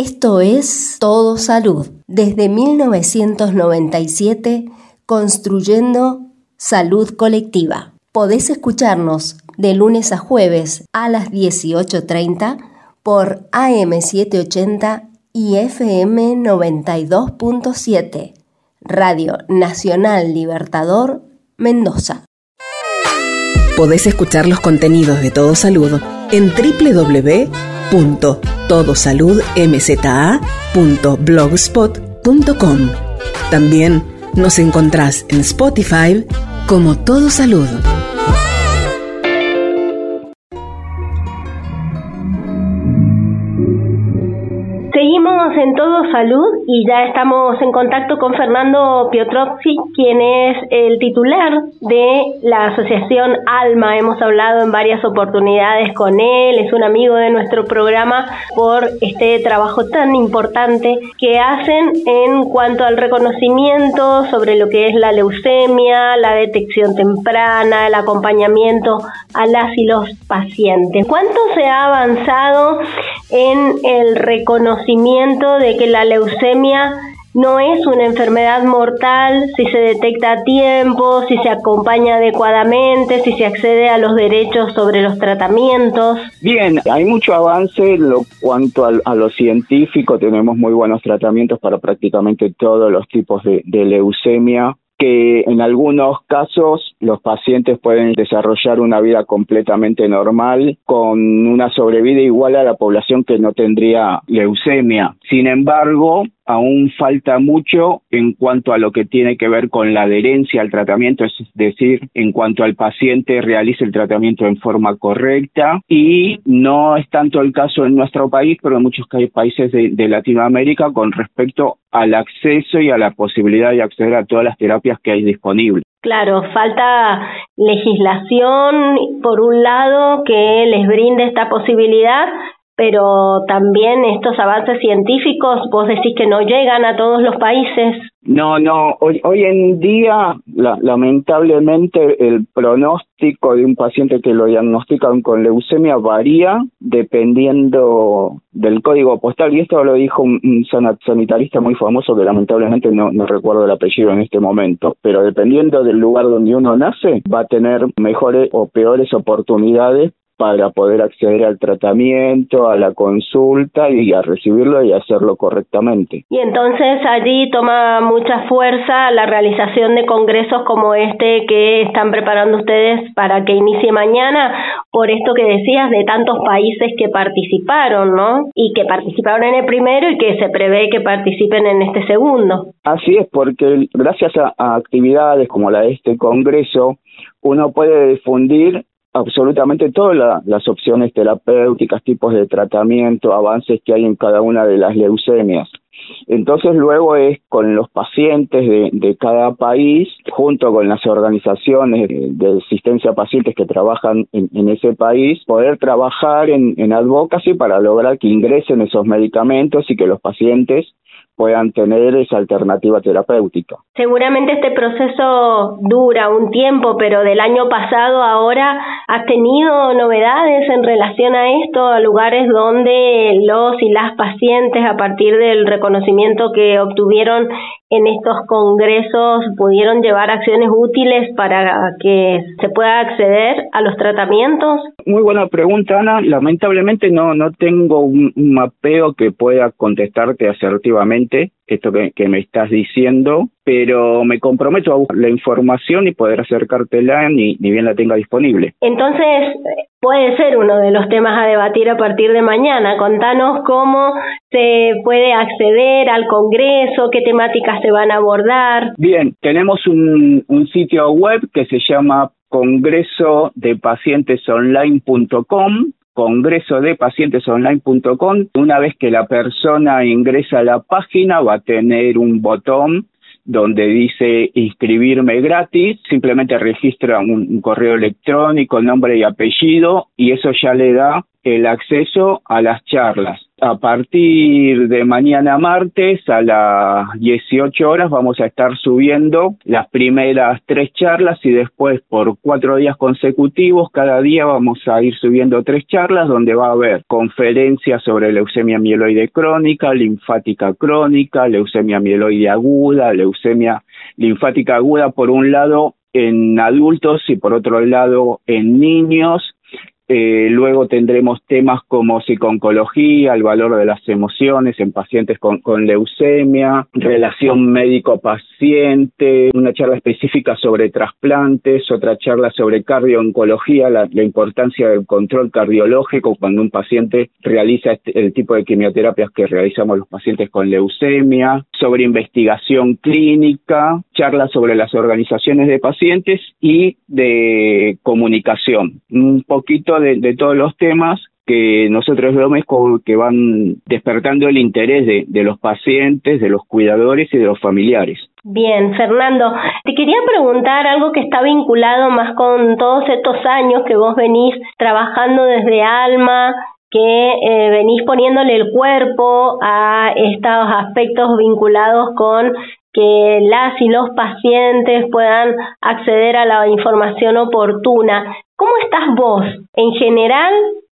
Esto es Todo Salud. Desde 1997, construyendo salud colectiva. Podés escucharnos de lunes a jueves a las 18.30 por AM780 y FM 92.7, Radio Nacional Libertador, Mendoza. Podés escuchar los contenidos de Todo Salud en www.todosaludmza.blogspot.com. También nos encontrás en Spotify como Todo Salud. En Todo Salud y ya estamos en contacto con Fernando Piotrowski, quien es el titular de la asociación Alma. Hemos hablado en varias oportunidades con él, es un amigo de nuestro programa por este trabajo tan importante que hacen en cuanto al reconocimiento sobre lo que es la leucemia, la detección temprana, el acompañamiento a las y los pacientes. ¿Cuánto se ha avanzado en el reconocimiento de que la leucemia no es una enfermedad mortal si se detecta a tiempo, si se acompaña adecuadamente, si se accede a los derechos sobre los tratamientos. Bien, hay mucho avance en lo cuanto a, lo científico, tenemos muy buenos tratamientos para prácticamente todos los tipos de leucemia que en algunos casos los pacientes pueden desarrollar una vida completamente normal con una sobrevida igual a la población que no tendría leucemia. Sin embargo, aún falta mucho en cuanto a lo que tiene que ver con la adherencia al tratamiento, es decir, en cuanto al paciente realice el tratamiento en forma correcta y no es tanto el caso en nuestro país, pero en muchos países de, Latinoamérica con respecto al acceso y a la posibilidad de acceder a todas las terapias que hay disponibles. Claro, falta legislación, por un lado, que les brinde esta posibilidad, pero también estos avances científicos, vos decís que no llegan a todos los países. No, no, hoy, hoy en día lamentablemente el pronóstico de un paciente que lo diagnostican con leucemia varía dependiendo del código postal y esto lo dijo un, sanitarista muy famoso que lamentablemente no, no recuerdo el apellido en este momento, pero dependiendo del lugar donde uno nace va a tener mejores o peores oportunidades para poder acceder al tratamiento, a la consulta y a recibirlo y hacerlo correctamente. Y entonces allí toma mucha fuerza la realización de congresos como este que están preparando ustedes para que inicie mañana, por esto que decías de tantos países que participaron, ¿no? Y que participaron en el primero y que se prevé que participen en este segundo. Así es, porque gracias a, a actividades como la de este congreso, uno puede difundir absolutamente todas las opciones terapéuticas, tipos de tratamiento, avances que hay en cada una de las leucemias. Entonces luego es con los pacientes de, cada país, junto con las organizaciones de, asistencia a pacientes que trabajan en, ese país, poder trabajar en, en advocacy para lograr que ingresen esos medicamentos y que los pacientes puedan tener esa alternativa terapéutica. Seguramente este proceso dura un tiempo, pero del año pasado ahora has tenido novedades en relación a esto, a lugares donde los y las pacientes a partir del reconocimiento que obtuvieron en estos congresos pudieron llevar acciones útiles para que se pueda acceder a los tratamientos? Muy buena pregunta, Ana. Lamentablemente no, no tengo un, mapeo que pueda contestarte asertivamente esto que, me estás diciendo, pero me comprometo a buscar la información y poder acercártela ni, ni bien la tenga disponible. Entonces, puede ser uno de los temas a debatir a partir de mañana. Contanos cómo se puede acceder al Congreso, qué temáticas se van a abordar. Bien, tenemos un, un sitio web que se llama congreso de pacientesonline.com congreso de pacientesonline.com. Una vez que la persona ingresa a la página va a tener un botón donde dice inscribirme gratis, simplemente registra un, correo electrónico, nombre y apellido y eso ya le da el acceso a las charlas. A partir de mañana martes a las 18 horas vamos a estar subiendo las primeras tres charlas y después por cuatro días consecutivos, cada día vamos a ir subiendo tres charlas donde va a haber conferencias sobre leucemia mieloide crónica, linfática crónica, leucemia mieloide aguda, leucemia linfática aguda por un lado en adultos y por otro lado en niños eh, luego tendremos temas como psiconcología, el valor de las emociones en pacientes con, leucemia, relación médico-paciente, una charla específica sobre trasplantes, otra charla sobre cardiooncología, la, importancia del control cardiológico cuando un paciente realiza este, el tipo de quimioterapias que realizamos los pacientes con leucemia, sobre investigación clínica, charlas sobre las organizaciones de pacientes y de comunicación. Un poquito de, todos los temas que nosotros vemos que van despertando el interés de, los pacientes, de los cuidadores y de los familiares. Bien, Fernando, te quería preguntar algo que está vinculado más con todos estos años que vos venís trabajando desde Alma, que eh, venís poniéndole el cuerpo a estos aspectos vinculados con que las y los pacientes puedan acceder a la información oportuna. ¿Cómo estás vos en general,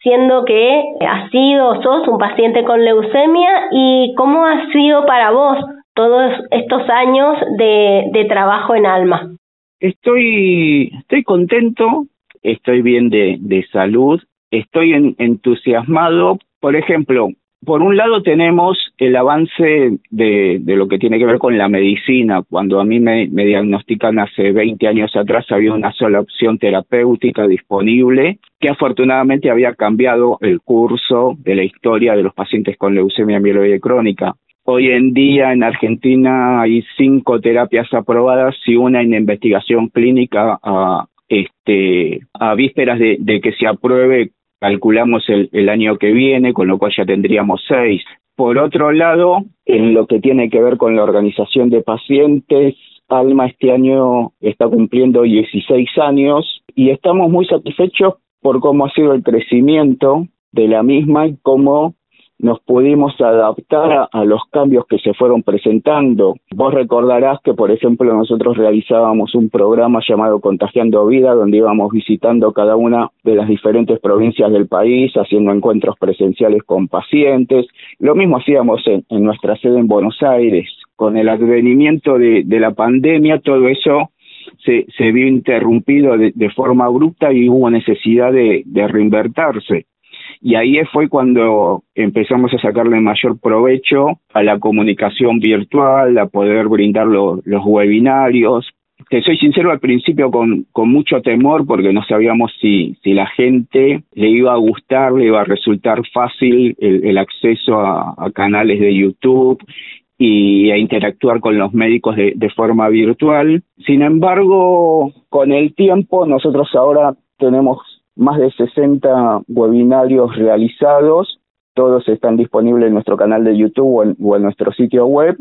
siendo que has sido, sos un paciente con leucemia y cómo ha sido para vos todos estos años de, trabajo en Alma? Estoy, estoy contento, estoy bien de, de salud, estoy entusiasmado. Por ejemplo, por un lado tenemos el avance de, lo que tiene que ver con la medicina. Cuando a mí me, diagnostican hace 20 años atrás había una sola opción terapéutica disponible que afortunadamente había cambiado el curso de la historia de los pacientes con leucemia mieloide crónica. Hoy en día en Argentina hay cinco terapias aprobadas y una en investigación clínica a, este, a vísperas de que se apruebe calculamos el, el, año que viene, con lo cual ya tendríamos seis. Por otro lado, en lo que tiene que ver con la organización de pacientes, Alma este año está cumpliendo 16 años y estamos muy satisfechos por cómo ha sido el crecimiento de la misma y cómo nos pudimos adaptar a, los cambios que se fueron presentando. Vos recordarás que, por ejemplo, nosotros realizábamos un programa llamado Contagiando Vida, donde íbamos visitando cada una de las diferentes provincias del país, haciendo encuentros presenciales con pacientes. Lo mismo hacíamos en, nuestra sede en Buenos Aires. Con el advenimiento de, la pandemia, todo eso se, se vio interrumpido de, forma abrupta y hubo necesidad de, de reinvertirse y ahí fue cuando empezamos a sacarle mayor provecho a la comunicación virtual, a poder brindar los webinarios. Te soy sincero al principio con, mucho temor porque no sabíamos si, si la gente le iba a gustar, le iba a resultar fácil el, acceso a, canales de YouTube y a interactuar con los médicos de forma virtual. Sin embargo, con el tiempo nosotros ahora tenemos más de 60 webinarios realizados, todos están disponibles en nuestro canal de YouTube o en, nuestro sitio web.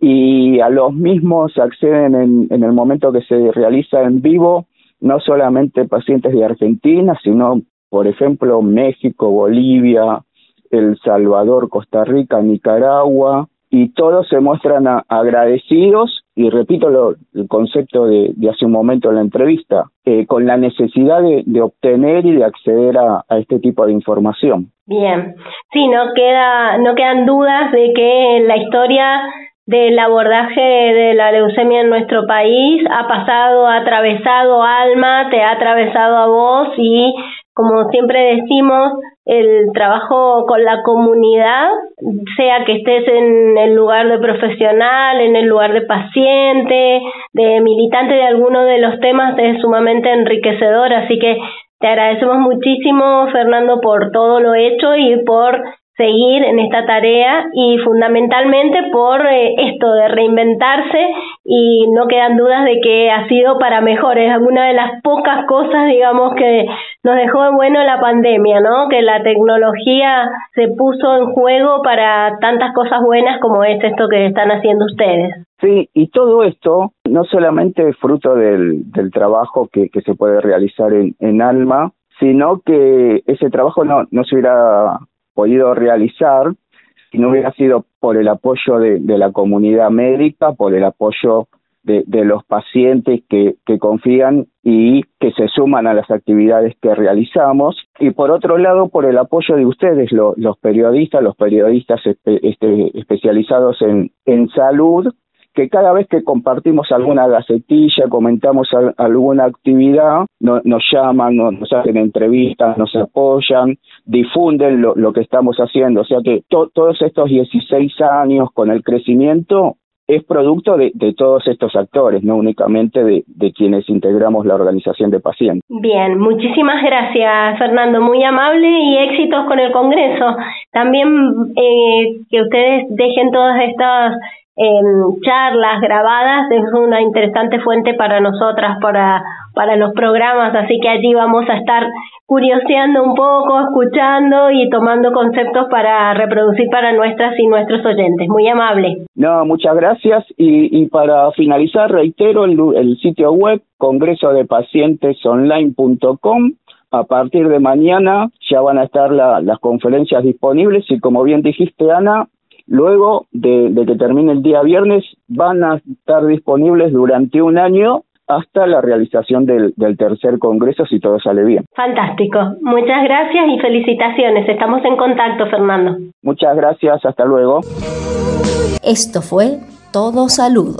Y a los mismos acceden en, en el momento que se realiza en vivo no solamente pacientes de Argentina, sino, por ejemplo, México, Bolivia, El Salvador, Costa Rica, Nicaragua, y todos se muestran agradecidos y repito lo, el concepto de, hace un momento en la entrevista, eh, con la necesidad de, obtener y de acceder a, este tipo de información. Bien, sí, no queda, no quedan dudas de que la historia del abordaje de la leucemia en nuestro país ha pasado, ha atravesado Alma, te ha atravesado a vos y como siempre decimos, el trabajo con la comunidad, sea que estés en el lugar de profesional, en el lugar de paciente, de militante de alguno de los temas, es sumamente enriquecedor. Así que te agradecemos muchísimo, Fernando, por todo lo hecho y por seguir en esta tarea y fundamentalmente por eh, esto de reinventarse y no quedan dudas de que ha sido para mejor. Es alguna de las pocas cosas, digamos, que nos dejó bueno la pandemia, ¿no? Que la tecnología se puso en juego para tantas cosas buenas como es esto que están haciendo ustedes. Sí, y todo esto no solamente es fruto del, del trabajo que, que se puede realizar en, en Alma, sino que ese trabajo no, no se hubiera podido realizar si no hubiera sido por el apoyo de, la comunidad médica, por el apoyo de, los pacientes que, confían y que se suman a las actividades que realizamos, y por otro lado, por el apoyo de ustedes, los periodistas, los periodistas este, especializados en, en salud, que cada vez que compartimos alguna gacetilla, comentamos alguna actividad, nos llaman, nos hacen entrevistas, nos apoyan, difunden lo, que estamos haciendo. O sea que todos estos 16 años con el crecimiento es producto de, todos estos actores, no únicamente de, quienes integramos la organización de pacientes. Bien, muchísimas gracias Fernando, muy amable y éxitos con el Congreso. También eh, que ustedes dejen todas estas charlas grabadas es una interesante fuente para nosotras, para, para los programas, así que allí vamos a estar curioseando un poco, escuchando y tomando conceptos para reproducir para nuestras y nuestros oyentes. Muy amable. No, muchas gracias. Y, y para finalizar, reitero el, sitio web congresodepacientesonline.com a partir de mañana ya van a estar las conferencias disponibles y como bien dijiste Ana, Luego de, que termine el día viernes, van a estar disponibles durante un año hasta la realización del, del, tercer congreso si todo sale bien. Fantástico. Muchas gracias y felicitaciones. Estamos en contacto, Fernando. Muchas gracias. Hasta luego. Esto fue Todo Salud.